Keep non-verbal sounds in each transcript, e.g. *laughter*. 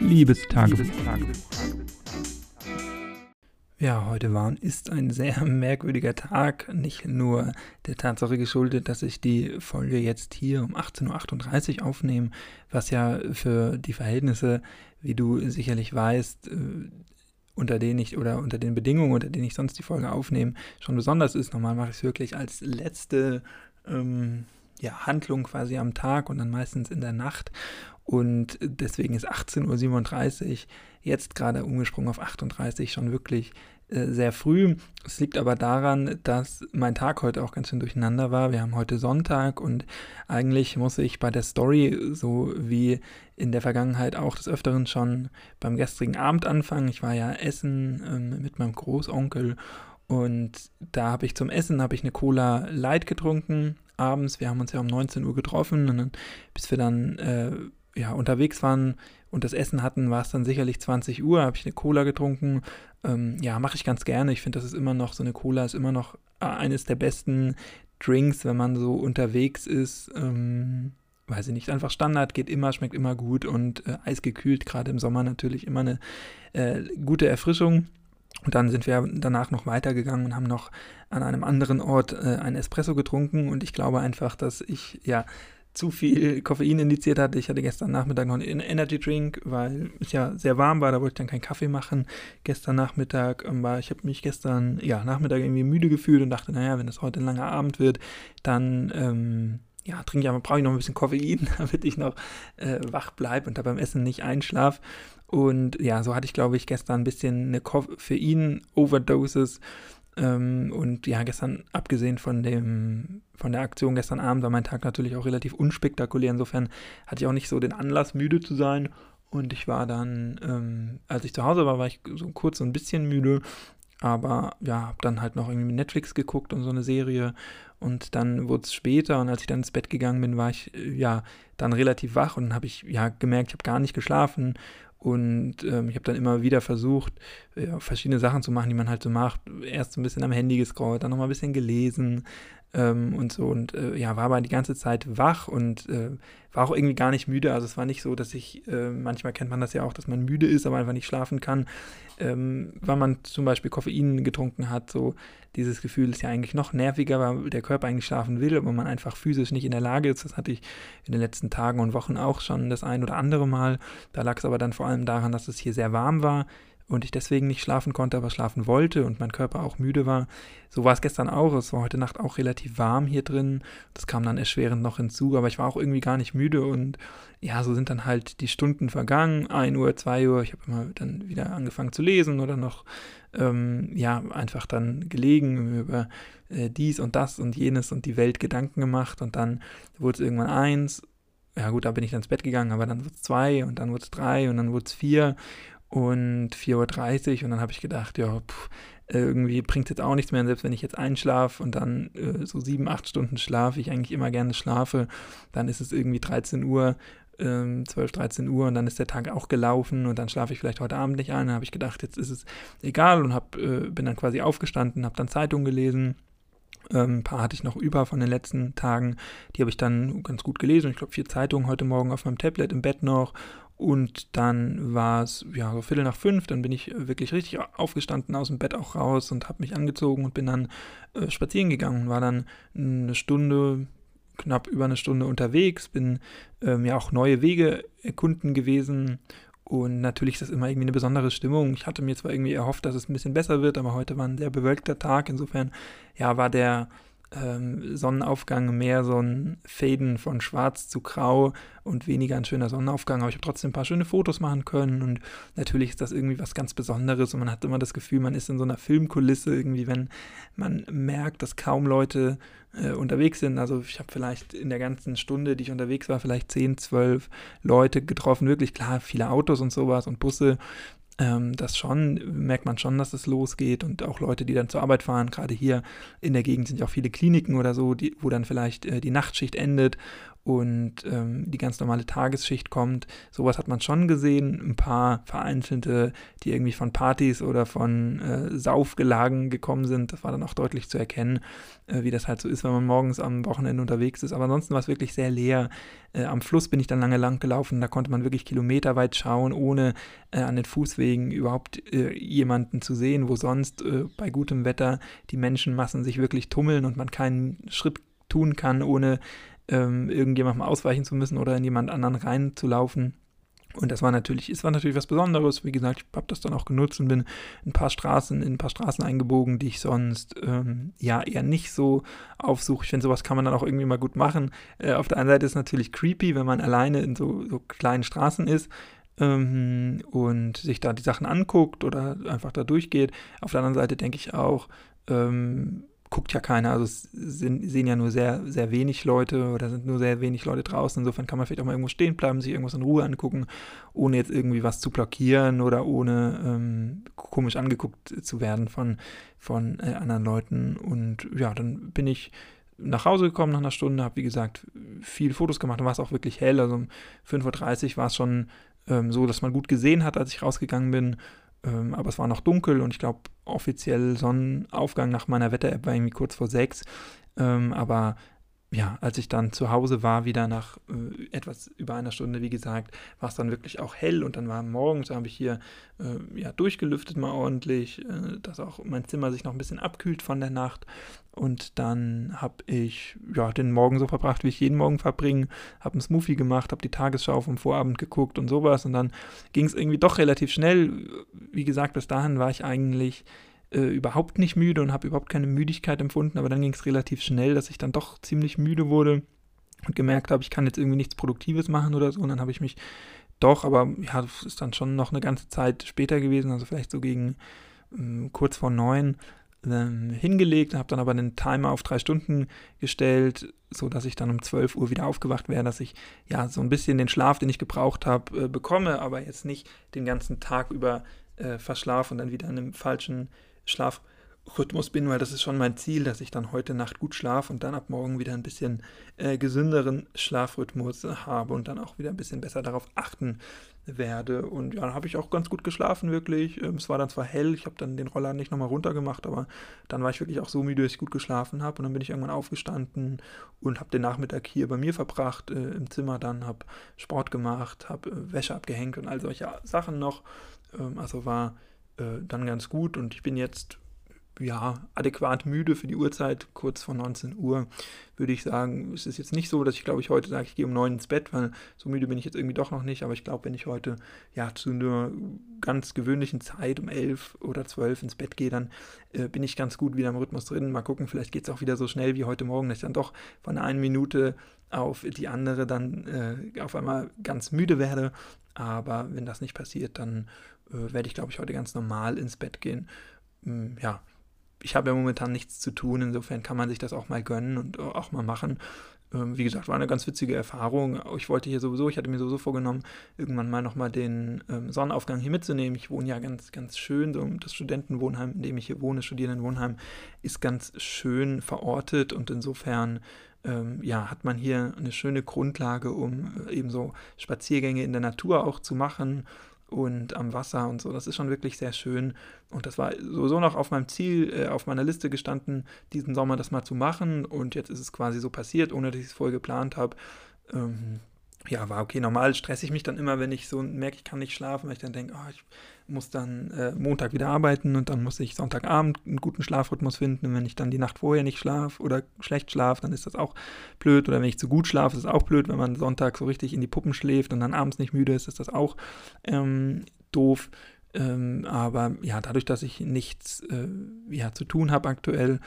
Liebestagebuch. Ja, heute war und ist ein sehr merkwürdiger Tag. Nicht nur der Tatsache geschuldet, dass ich die Folge jetzt hier um 18.38 Uhr aufnehme, was ja für die Verhältnisse, wie du sicherlich weißt, äh, unter denen ich oder unter den Bedingungen, unter denen ich sonst die Folge aufnehme, schon besonders ist. Normal mache ich es wirklich als letzte ähm, ja, Handlung quasi am Tag und dann meistens in der Nacht. Und deswegen ist 18.37 Uhr jetzt gerade umgesprungen auf 38 schon wirklich äh, sehr früh. Es liegt aber daran, dass mein Tag heute auch ganz schön durcheinander war. Wir haben heute Sonntag und eigentlich muss ich bei der Story, so wie in der Vergangenheit auch des Öfteren schon beim gestrigen Abend anfangen. Ich war ja essen ähm, mit meinem Großonkel und da habe ich zum Essen habe ich eine Cola Light getrunken abends. Wir haben uns ja um 19 Uhr getroffen und dann, bis wir dann äh, ja, unterwegs waren und das Essen hatten, war es dann sicherlich 20 Uhr, habe ich eine Cola getrunken. Ähm, ja, mache ich ganz gerne. Ich finde, das ist immer noch, so eine Cola ist immer noch äh, eines der besten Drinks, wenn man so unterwegs ist. Ähm, weiß ich nicht, einfach Standard, geht immer, schmeckt immer gut und äh, eisgekühlt, gerade im Sommer natürlich immer eine äh, gute Erfrischung. Und dann sind wir danach noch weitergegangen und haben noch an einem anderen Ort äh, einen Espresso getrunken. Und ich glaube einfach, dass ich ja zu viel *laughs* Koffein indiziert hatte. Ich hatte gestern Nachmittag noch einen Energy Drink, weil es ja sehr warm war. Da wollte ich dann keinen Kaffee machen. Gestern Nachmittag ähm, war, ich habe mich gestern, ja, Nachmittag irgendwie müde gefühlt und dachte, naja, wenn das heute ein langer Abend wird, dann, ähm, ja, trinke ich aber, brauche ich noch ein bisschen Koffein, *laughs* damit ich noch äh, wach bleibe und da beim Essen nicht einschlafe. Und ja, so hatte ich, glaube ich, gestern ein bisschen eine Koffein-Overdosis ähm, und ja, gestern, abgesehen von dem, von der Aktion gestern Abend, war mein Tag natürlich auch relativ unspektakulär. Insofern hatte ich auch nicht so den Anlass, müde zu sein. Und ich war dann, ähm, als ich zu Hause war, war ich so kurz so ein bisschen müde. Aber ja, habe dann halt noch irgendwie Netflix geguckt und so eine Serie. Und dann wurde es später und als ich dann ins Bett gegangen bin, war ich äh, ja dann relativ wach und habe ich ja gemerkt, ich habe gar nicht geschlafen und ähm, ich habe dann immer wieder versucht, äh, verschiedene Sachen zu machen, die man halt so macht. Erst so ein bisschen am Handy gescrollt, dann nochmal ein bisschen gelesen ähm, und so. Und äh, ja, war aber die ganze Zeit wach und äh, war auch irgendwie gar nicht müde. Also es war nicht so, dass ich, äh, manchmal kennt man das ja auch, dass man müde ist, aber einfach nicht schlafen kann. Ähm, weil man zum Beispiel Koffein getrunken hat, so dieses Gefühl ist ja eigentlich noch nerviger, weil der Körper eigentlich schlafen will, aber man einfach physisch nicht in der Lage ist. Das hatte ich in den letzten Tagen und Wochen auch schon das ein oder andere Mal. Da lag es aber dann vor allem daran, dass es hier sehr warm war und ich deswegen nicht schlafen konnte, aber schlafen wollte und mein Körper auch müde war. So war es gestern auch. Es war heute Nacht auch relativ warm hier drin. Das kam dann erschwerend noch hinzu, aber ich war auch irgendwie gar nicht müde und ja, so sind dann halt die Stunden vergangen. 1 Uhr, 2 Uhr. Ich habe immer dann wieder angefangen zu lesen oder noch, ähm, ja, einfach dann gelegen über äh, dies und das und jenes und die Welt Gedanken gemacht und dann wurde es irgendwann eins ja gut, da bin ich dann ins Bett gegangen, aber dann wurde es zwei und dann wurde es drei und dann wurde es vier und 4.30 Uhr und dann habe ich gedacht, ja, pff, irgendwie bringt es jetzt auch nichts mehr, selbst wenn ich jetzt einschlafe und dann äh, so sieben, acht Stunden schlafe, ich eigentlich immer gerne schlafe, dann ist es irgendwie 13 Uhr, äh, 12, 13 Uhr und dann ist der Tag auch gelaufen und dann schlafe ich vielleicht heute Abend nicht ein. Dann habe ich gedacht, jetzt ist es egal und hab, äh, bin dann quasi aufgestanden, habe dann Zeitung gelesen. Ähm, ein paar hatte ich noch über von den letzten Tagen. Die habe ich dann ganz gut gelesen. Ich glaube, vier Zeitungen heute Morgen auf meinem Tablet im Bett noch und dann war es ja so Viertel nach fünf, dann bin ich wirklich richtig aufgestanden aus dem Bett auch raus und habe mich angezogen und bin dann äh, spazieren gegangen. War dann eine Stunde, knapp über eine Stunde unterwegs, bin ähm, ja auch neue Wege erkunden gewesen. Und natürlich ist das immer irgendwie eine besondere Stimmung. Ich hatte mir zwar irgendwie erhofft, dass es ein bisschen besser wird, aber heute war ein sehr bewölkter Tag, insofern ja war der ähm, Sonnenaufgang mehr so ein Faden von schwarz zu grau und weniger ein schöner Sonnenaufgang. Aber ich habe trotzdem ein paar schöne Fotos machen können und natürlich ist das irgendwie was ganz Besonderes und man hat immer das Gefühl, man ist in so einer Filmkulisse irgendwie, wenn man merkt, dass kaum Leute äh, unterwegs sind. Also ich habe vielleicht in der ganzen Stunde, die ich unterwegs war, vielleicht 10, 12 Leute getroffen. Wirklich klar, viele Autos und sowas und Busse ähm, das schon, merkt man schon, dass es losgeht und auch Leute, die dann zur Arbeit fahren, gerade hier in der Gegend sind ja auch viele Kliniken oder so, die, wo dann vielleicht äh, die Nachtschicht endet und ähm, die ganz normale Tagesschicht kommt. Sowas hat man schon gesehen. Ein paar vereinzelte, die irgendwie von Partys oder von äh, Saufgelagen gekommen sind. Das war dann auch deutlich zu erkennen, äh, wie das halt so ist, wenn man morgens am Wochenende unterwegs ist. Aber ansonsten war es wirklich sehr leer. Äh, am Fluss bin ich dann lange lang gelaufen. Da konnte man wirklich kilometerweit schauen, ohne äh, an den Fußwegen überhaupt äh, jemanden zu sehen, wo sonst äh, bei gutem Wetter die Menschenmassen sich wirklich tummeln und man keinen Schritt tun kann, ohne ähm, irgendjemandem ausweichen zu müssen oder in jemand anderen reinzulaufen. Und das war natürlich, es war natürlich was Besonderes. Wie gesagt, ich habe das dann auch genutzt und bin ein paar Straßen, in ein paar Straßen eingebogen, die ich sonst ähm, ja eher nicht so aufsuche. Ich finde, sowas kann man dann auch irgendwie mal gut machen. Äh, auf der einen Seite ist es natürlich creepy, wenn man alleine in so, so kleinen Straßen ist ähm, und sich da die Sachen anguckt oder einfach da durchgeht. Auf der anderen Seite denke ich auch, ähm, guckt ja keiner. Also es sind, sehen ja nur sehr, sehr wenig Leute oder sind nur sehr wenig Leute draußen. Insofern kann man vielleicht auch mal irgendwo stehen bleiben, sich irgendwas in Ruhe angucken, ohne jetzt irgendwie was zu blockieren oder ohne ähm, komisch angeguckt zu werden von, von äh, anderen Leuten. Und ja, dann bin ich nach Hause gekommen nach einer Stunde, habe wie gesagt viel Fotos gemacht, dann war es auch wirklich hell. Also um 5.30 Uhr war es schon ähm, so, dass man gut gesehen hat, als ich rausgegangen bin. Ähm, aber es war noch dunkel und ich glaube, offiziell Sonnenaufgang nach meiner Wetter-App war irgendwie kurz vor sechs. Ähm, aber ja, als ich dann zu Hause war, wieder nach äh, etwas über einer Stunde, wie gesagt, war es dann wirklich auch hell und dann war morgens, da habe ich hier äh, ja, durchgelüftet mal ordentlich, äh, dass auch mein Zimmer sich noch ein bisschen abkühlt von der Nacht. Und dann habe ich ja, den Morgen so verbracht, wie ich jeden Morgen verbringe, habe einen Smoothie gemacht, habe die Tagesschau vom Vorabend geguckt und sowas. Und dann ging es irgendwie doch relativ schnell. Wie gesagt, bis dahin war ich eigentlich äh, überhaupt nicht müde und habe überhaupt keine Müdigkeit empfunden, aber dann ging es relativ schnell, dass ich dann doch ziemlich müde wurde und gemerkt habe, ich kann jetzt irgendwie nichts Produktives machen oder so. Und dann habe ich mich doch, aber ja, das ist dann schon noch eine ganze Zeit später gewesen, also vielleicht so gegen äh, kurz vor neun ähm, hingelegt, habe dann aber einen Timer auf drei Stunden gestellt, sodass ich dann um 12 Uhr wieder aufgewacht wäre, dass ich ja so ein bisschen den Schlaf, den ich gebraucht habe, äh, bekomme, aber jetzt nicht den ganzen Tag über äh, verschlafe und dann wieder in einem falschen Schlafrhythmus bin, weil das ist schon mein Ziel, dass ich dann heute Nacht gut schlafe und dann ab morgen wieder ein bisschen äh, gesünderen Schlafrhythmus habe und dann auch wieder ein bisschen besser darauf achten werde. Und ja, dann habe ich auch ganz gut geschlafen, wirklich. Ähm, es war dann zwar hell, ich habe dann den Roller nicht nochmal runtergemacht, aber dann war ich wirklich auch so müde, dass ich gut geschlafen habe. Und dann bin ich irgendwann aufgestanden und habe den Nachmittag hier bei mir verbracht, äh, im Zimmer dann, habe Sport gemacht, habe äh, Wäsche abgehängt und all solche Sachen noch. Ähm, also war äh, dann ganz gut. Und ich bin jetzt ja, adäquat müde für die Uhrzeit, kurz vor 19 Uhr, würde ich sagen. Es ist jetzt nicht so, dass ich glaube ich heute sage, ich gehe um 9 ins Bett, weil so müde bin ich jetzt irgendwie doch noch nicht, aber ich glaube, wenn ich heute ja zu einer ganz gewöhnlichen Zeit um 11 oder 12 ins Bett gehe, dann äh, bin ich ganz gut wieder im Rhythmus drin. Mal gucken, vielleicht geht es auch wieder so schnell wie heute Morgen, dass ich dann doch von einer Minute auf die andere dann äh, auf einmal ganz müde werde. Aber wenn das nicht passiert, dann äh, werde ich, glaube ich, heute ganz normal ins Bett gehen. Ähm, ja, ich habe ja momentan nichts zu tun, insofern kann man sich das auch mal gönnen und auch mal machen. Ähm, wie gesagt, war eine ganz witzige Erfahrung. Ich wollte hier sowieso, ich hatte mir sowieso vorgenommen, irgendwann mal nochmal den ähm, Sonnenaufgang hier mitzunehmen. Ich wohne ja ganz, ganz schön, so das Studentenwohnheim, in dem ich hier wohne, Studierendenwohnheim, ist ganz schön verortet und insofern ähm, ja, hat man hier eine schöne Grundlage, um äh, eben so Spaziergänge in der Natur auch zu machen und am Wasser und so. Das ist schon wirklich sehr schön. Und das war sowieso noch auf meinem Ziel, äh, auf meiner Liste gestanden, diesen Sommer das mal zu machen. Und jetzt ist es quasi so passiert, ohne dass ich es vorher geplant habe. Ähm, ja, war okay. Normal stresse ich mich dann immer, wenn ich so merke, ich kann nicht schlafen, weil ich dann denke, oh, ich muss dann äh, Montag wieder arbeiten und dann muss ich Sonntagabend einen guten Schlafrhythmus finden. Und wenn ich dann die Nacht vorher nicht schlafe oder schlecht schlafe, dann ist das auch blöd. Oder wenn ich zu gut schlafe, ist es auch blöd. Wenn man Sonntag so richtig in die Puppen schläft und dann abends nicht müde ist, ist das auch ähm, doof. Ähm, aber ja, dadurch, dass ich nichts äh, ja, zu tun habe aktuell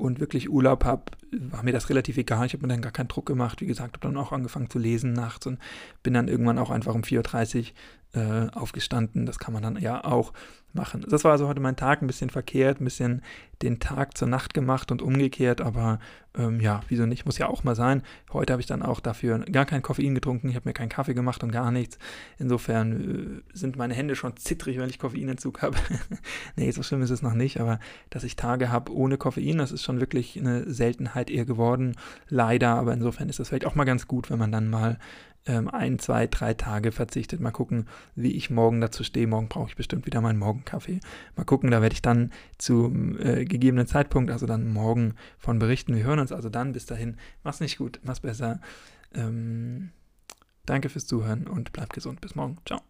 und wirklich Urlaub habe, war mir das relativ egal. Ich habe mir dann gar keinen Druck gemacht. Wie gesagt, habe dann auch angefangen zu lesen nachts und bin dann irgendwann auch einfach um 4.30 Uhr äh, aufgestanden. Das kann man dann ja auch. machen. Das war also heute mein Tag, ein bisschen verkehrt, ein bisschen den Tag zur Nacht gemacht und umgekehrt, aber ähm, ja, wieso nicht, muss ja auch mal sein. Heute habe ich dann auch dafür gar kein Koffein getrunken, ich habe mir keinen Kaffee gemacht und gar nichts. Insofern äh, sind meine Hände schon zittrig, wenn ich Koffeinentzug habe. *laughs* nee, so schlimm ist es noch nicht, aber dass ich Tage habe ohne Koffein, das ist schon wirklich eine Seltenheit eher geworden, leider, aber insofern ist das vielleicht auch mal ganz gut, wenn man dann mal ähm, ein, zwei, drei Tage verzichtet. Mal gucken, wie ich morgen dazu stehe. Morgen brauche ich bestimmt wieder meinen Morgenkaffee. Mal gucken, da werde ich dann zu äh, gegebenen Zeitpunkt, also dann morgen von berichten. Wir hören uns also dann. Bis dahin, mach's nicht gut, mach's besser. Ähm, danke fürs Zuhören und bleib gesund. Bis morgen. Ciao.